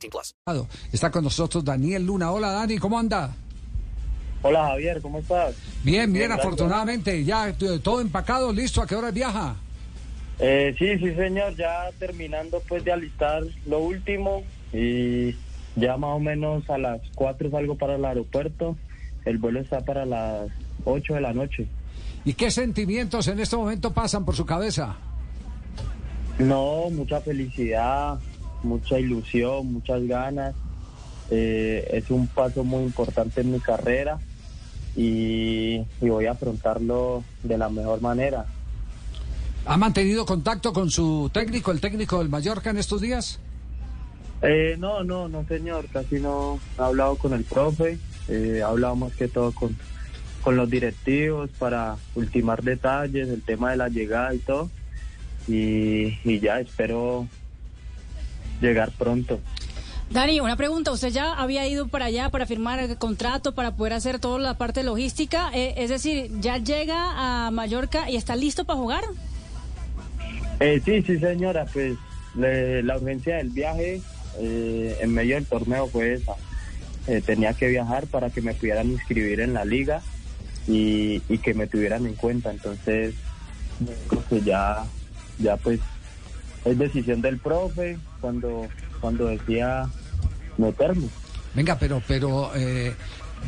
18 plus. Está con nosotros Daniel Luna. Hola Dani, ¿cómo anda? Hola Javier, ¿cómo estás? Bien, bien, gracias. afortunadamente. Ya todo empacado, listo. ¿A qué hora viaja? Eh, sí, sí señor, ya terminando pues de alistar lo último y ya más o menos a las 4 salgo para el aeropuerto. El vuelo está para las 8 de la noche. ¿Y qué sentimientos en este momento pasan por su cabeza? No, mucha felicidad, mucha ilusión, muchas ganas. Eh, es un paso muy importante en mi carrera y, y voy a afrontarlo de la mejor manera. ¿Ha mantenido contacto con su técnico, el técnico del Mallorca en estos días? Eh, no, no, no, señor, casi no he hablado con el profe, eh, he hablado más que todo con, con los directivos para ultimar detalles, el tema de la llegada y todo, y, y ya espero llegar pronto. Dani, una pregunta. ¿Usted ya había ido para allá para firmar el contrato, para poder hacer toda la parte logística? Eh, es decir, ¿ya llega a Mallorca y está listo para jugar? Eh, sí, sí, señora, pues le- la urgencia del viaje eh, en medio del torneo fue esa. Eh, tenía que viajar para que me pudieran inscribir en la liga y, y que me tuvieran en cuenta. Entonces, creo que ya, ya pues es decisión del profe cuando, cuando decía meterme. Venga, pero, pero eh,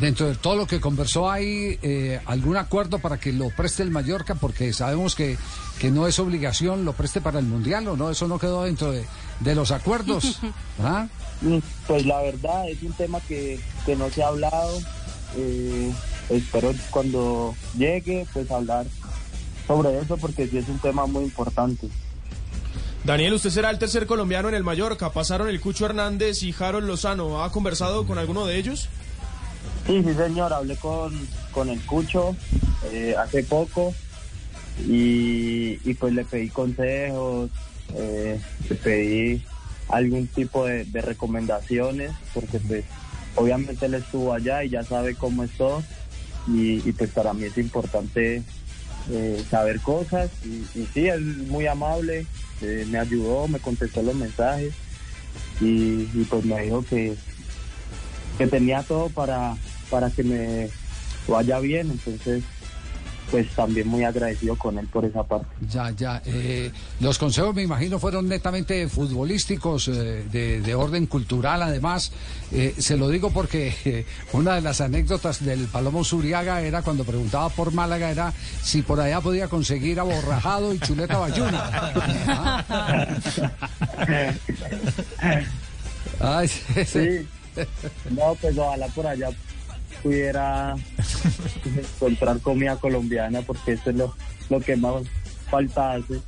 dentro de todo lo que conversó hay eh, algún acuerdo para que lo preste el Mallorca, porque sabemos que, que no es obligación lo preste para el Mundial, ¿o no? Eso no quedó dentro de, de los acuerdos. ¿ah? Mm, Pues la verdad es un tema que, que no se ha hablado. Eh, espero cuando llegue pues hablar sobre eso porque sí es un tema muy importante. Daniel, usted será el tercer colombiano en el Mallorca. Pasaron el Cucho Hernández y Harold Lozano. ¿Ha conversado con alguno de ellos? Sí, sí señor, hablé con, con el Cucho eh, hace poco y, pues le pedí consejos, eh, le pedí algún tipo de, de recomendaciones porque pues obviamente él estuvo allá y ya sabe cómo es todo y, y, pues para mí es importante eh, saber cosas y, y sí, es muy amable, eh, me ayudó, me contestó los mensajes y, y pues me dijo que, que tenía todo para, para que me vaya bien, entonces pues también muy agradecido con él por esa parte. Ya, ya. eh, los consejos, me imagino, fueron netamente futbolísticos, eh, de, de orden cultural, además. Eh, se lo digo porque una de las anécdotas del Palomo Zuriaga era cuando preguntaba por Málaga, era si por allá podía conseguir aborrajado y chuleta bayuna. Ay, sí, sí. Sí, no, pues ojalá por allá pudiera encontrar comida colombiana porque eso es lo, lo que más falta hace.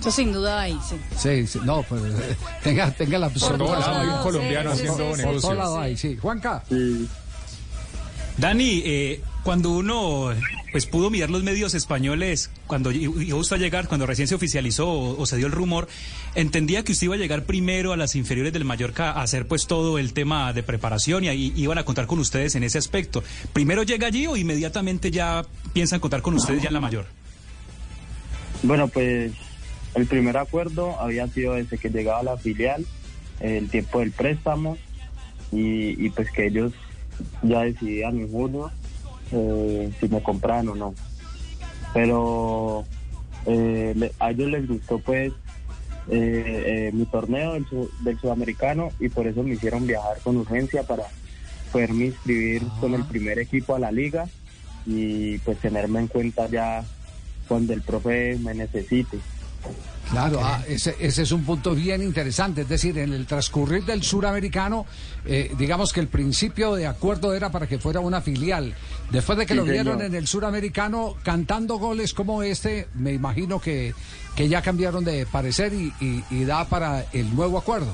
Eso sin duda ahí, sí. Sí, sí, no, pues eh, tenga, tenga la Por todo lado hay un colombiano sí, haciendo sí. Por todo negocios. lado hay, sí. Juanca. Sí. Dani, eh, cuando uno pues pudo mirar los medios españoles, cuando y justo a llegar, cuando recién se oficializó o, se dio el rumor, entendía que usted iba a llegar primero a las inferiores del Mallorca a hacer pues todo el tema de preparación y ahí iban a contar con ustedes en ese aspecto. ¿Primero llega allí o inmediatamente ya piensan contar con ustedes ya en la mayor? Bueno, pues el primer acuerdo había sido desde que llegaba la filial, el tiempo del préstamo y, pues que ellos ya decidían en eh, si me compraban o no. Pero eh, a ellos les gustó pues eh, mi torneo del sudamericano y por eso me hicieron viajar con urgencia para poderme inscribir con el primer equipo a la liga y pues tenerme en cuenta ya cuando el profe me necesite. Claro, ah, ese, ese es un punto bien interesante. Es decir, en el transcurrir del suramericano, eh, digamos que el principio de acuerdo era para que fuera una filial. Después de que Sí, lo vieron señor. en el suramericano cantando goles como este, me imagino que, que ya cambiaron de parecer y, y- y da para el nuevo acuerdo.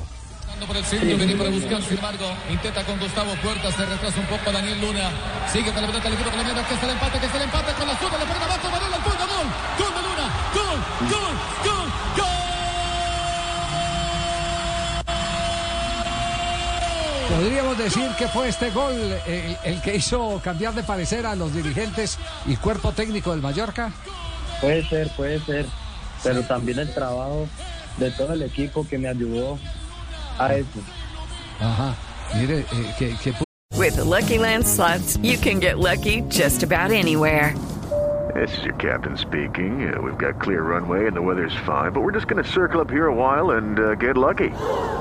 Por el centro, viene para buscar, sin embargo, intenta con Gustavo Puertas, se retrasa un poco Daniel Luna, sigue con la pelota el equipo colombiano, que está el empate, que está el empate, con la zurda, le pone abajo, Manuel al gol, gol Luna, gol, Podríamos decir que fue este gol el, el que hizo cambiar de parecer a los dirigentes y cuerpo técnico del Mallorca. Puede ser, puede ser, pero también el trabajo de todo el equipo que me ayudó a eso. Ajá. Mire, eh, que, que With the Lucky Land slots, you can get lucky just about anywhere. This is your captain speaking. Uh, we've got clear runway and the weather's fine, but we're just going to circle up here a while and uh, get lucky.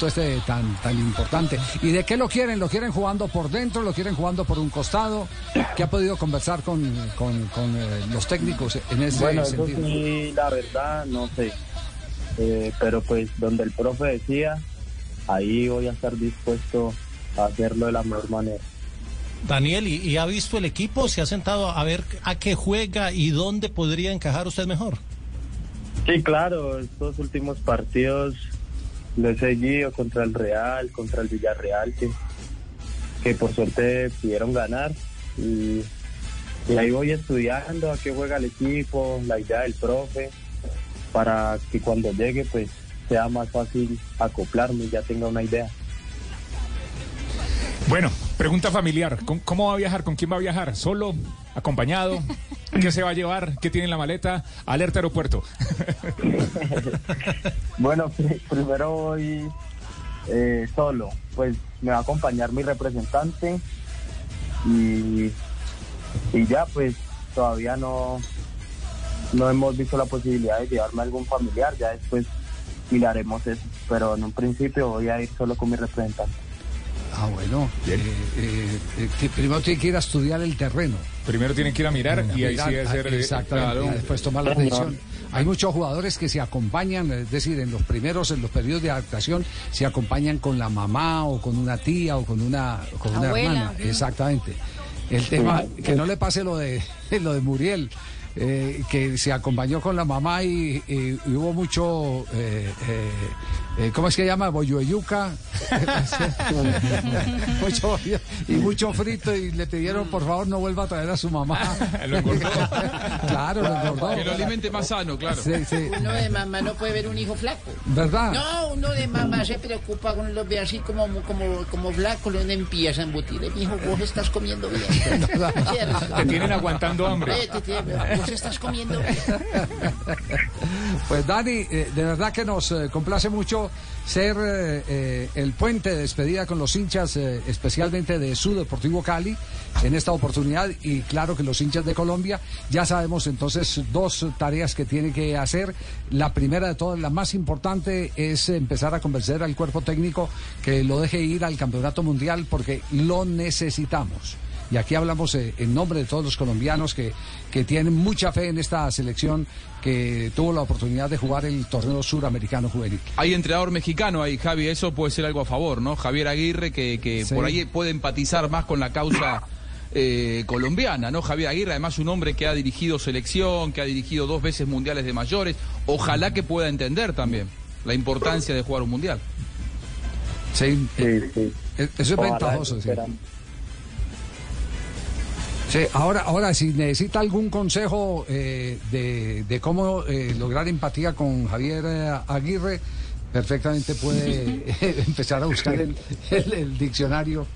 Punto este tan, tan importante. ¿Y de qué lo quieren? ¿Lo quieren jugando por dentro? ¿Lo quieren jugando por un costado? ¿Qué ha podido conversar con, con, con, eh, los técnicos en ese Bueno, eso sentido? sí, la verdad, no sé. Eh, pero pues donde el profe decía, ahí voy a estar dispuesto a hacerlo de la mejor manera. Daniel, ¿y, y ha visto el equipo? ¿Se ha sentado a ver a qué juega y dónde podría encajar usted mejor? Sí, claro, estos últimos partidos lo he seguido contra el Real, contra el Villarreal, que, que por suerte pudieron ganar. Y, y ahí voy estudiando a qué juega el equipo, la idea del profe, para que cuando llegue pues sea más fácil acoplarme y ya tenga una idea. Bueno, pregunta familiar. ¿Cómo, cómo va a viajar? ¿Con quién va a viajar? ¿Solo? ¿Acompañado? ¿Qué se va a llevar? ¿Qué tiene en la maleta? Alerta aeropuerto. Bueno, pri- primero voy eh, solo, pues me va a acompañar mi representante y, y ya pues todavía no, no hemos visto la posibilidad de llevarme a algún familiar, ya después miraremos eso, pero en un principio voy a ir solo con mi representante. Ah, bueno. eh, eh, eh, que primero tiene que ir a estudiar el terreno. Primero tienen que ir a mirar y ahí sí hacer... Exactamente, claro. y después tomar la decisión. Hay muchos jugadores que se acompañan, es decir, en los primeros, en los periodos de adaptación, se acompañan con la mamá o con una tía o con una, con una Abuela. hermana. Exactamente. El tema, que no le pase lo de, lo de Muriel. eh, que se acompañó con la mamá y, y- y hubo mucho, eh, eh, eh, ¿cómo es que llama? Boyueyuca. y mucho frito y le pidieron por favor no vuelva a traer a su mamá. Lo engordó. claro, lo engordó. Que lo alimente más sano, claro. Sí, sí. Uno de mamá no puede ver un hijo flaco. ¿Verdad? No, uno de mamá se preocupa cuando lo ve así como, como, como flaco, le empieza a embutir. Mi hijo, vos estás comiendo bien. Te tienen aguantando hambre. Eh, vos estás comiendo bien. Pues Dani, eh, de verdad que nos eh, complace mucho ser eh, eh, el puente de despedida con los hinchas, eh, especialmente de su Deportivo Cali, en esta oportunidad. Y claro que los hinchas de Colombia, ya sabemos entonces dos tareas que tiene que hacer. La primera de todas, la más importante, es empezar a convencer al cuerpo técnico que lo deje ir al Campeonato Mundial porque lo necesitamos. Y aquí hablamos eh, en nombre de todos los colombianos que, que tienen mucha fe en esta selección que tuvo la oportunidad de jugar el torneo suramericano juvenil. Hay entrenador mexicano ahí, Javi, eso puede ser algo a favor, ¿no? Javier Aguirre, que, que Sí. por ahí puede empatizar más con la causa eh, colombiana, ¿no? Javier Aguirre, además un hombre que ha dirigido selección, que ha dirigido dos veces mundiales de mayores, ojalá que pueda entender también la importancia de jugar un mundial. Sí, Sí, sí. eh, eso es Ojalá, ventajoso. sí. Sí, ahora, ahora, si necesita algún consejo eh, de, de cómo eh, lograr empatía con Javier eh, Aguirre, perfectamente puede empezar a buscar el, el- el diccionario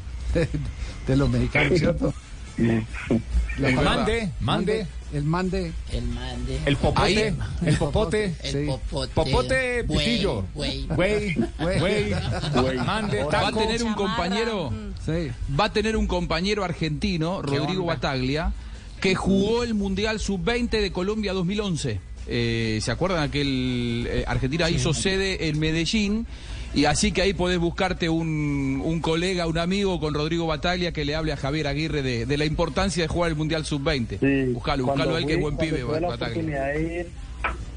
de los mexicanos, ¿cierto? El mande, mande. El mande. El mande. El popote, Ahí. el popote, El Sí. popote. popote pitillo, güey. güey, güey, mande, Va a taco. tener un compañero, Sí. va a tener un compañero argentino, Rodrigo Bataglia, que jugó el Mundial Sub-20 de Colombia 2011. Eh, ¿Se acuerdan aquel eh, Argentina hizo sede en Medellín? Y así que ahí podés buscarte un, un colega, un amigo con Rodrigo Bataglia que le hable a Javier Aguirre de, de la importancia de jugar el Mundial Sub-20. Sí, buscalo, buscalo a él que es buen pibe, tuve la Bataglia. oportunidad de ir,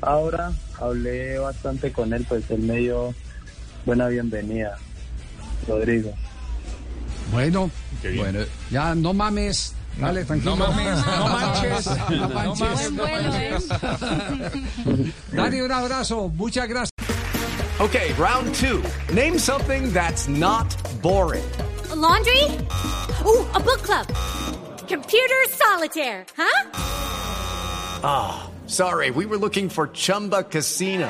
ahora hablé bastante con él, pues él me dio buena bienvenida, Rodrigo. Bueno, Bueno, ya no mames. Dale, tranquilo. No mames, no manches. No No manches. mames. Buen vuelo, ¿eh? Dani, un abrazo. Muchas gracias. Okay, round two. Name something that's not boring. A laundry? Ooh, a book club. Computer solitaire, huh? Ah, sorry, we were looking for Chumba Casino.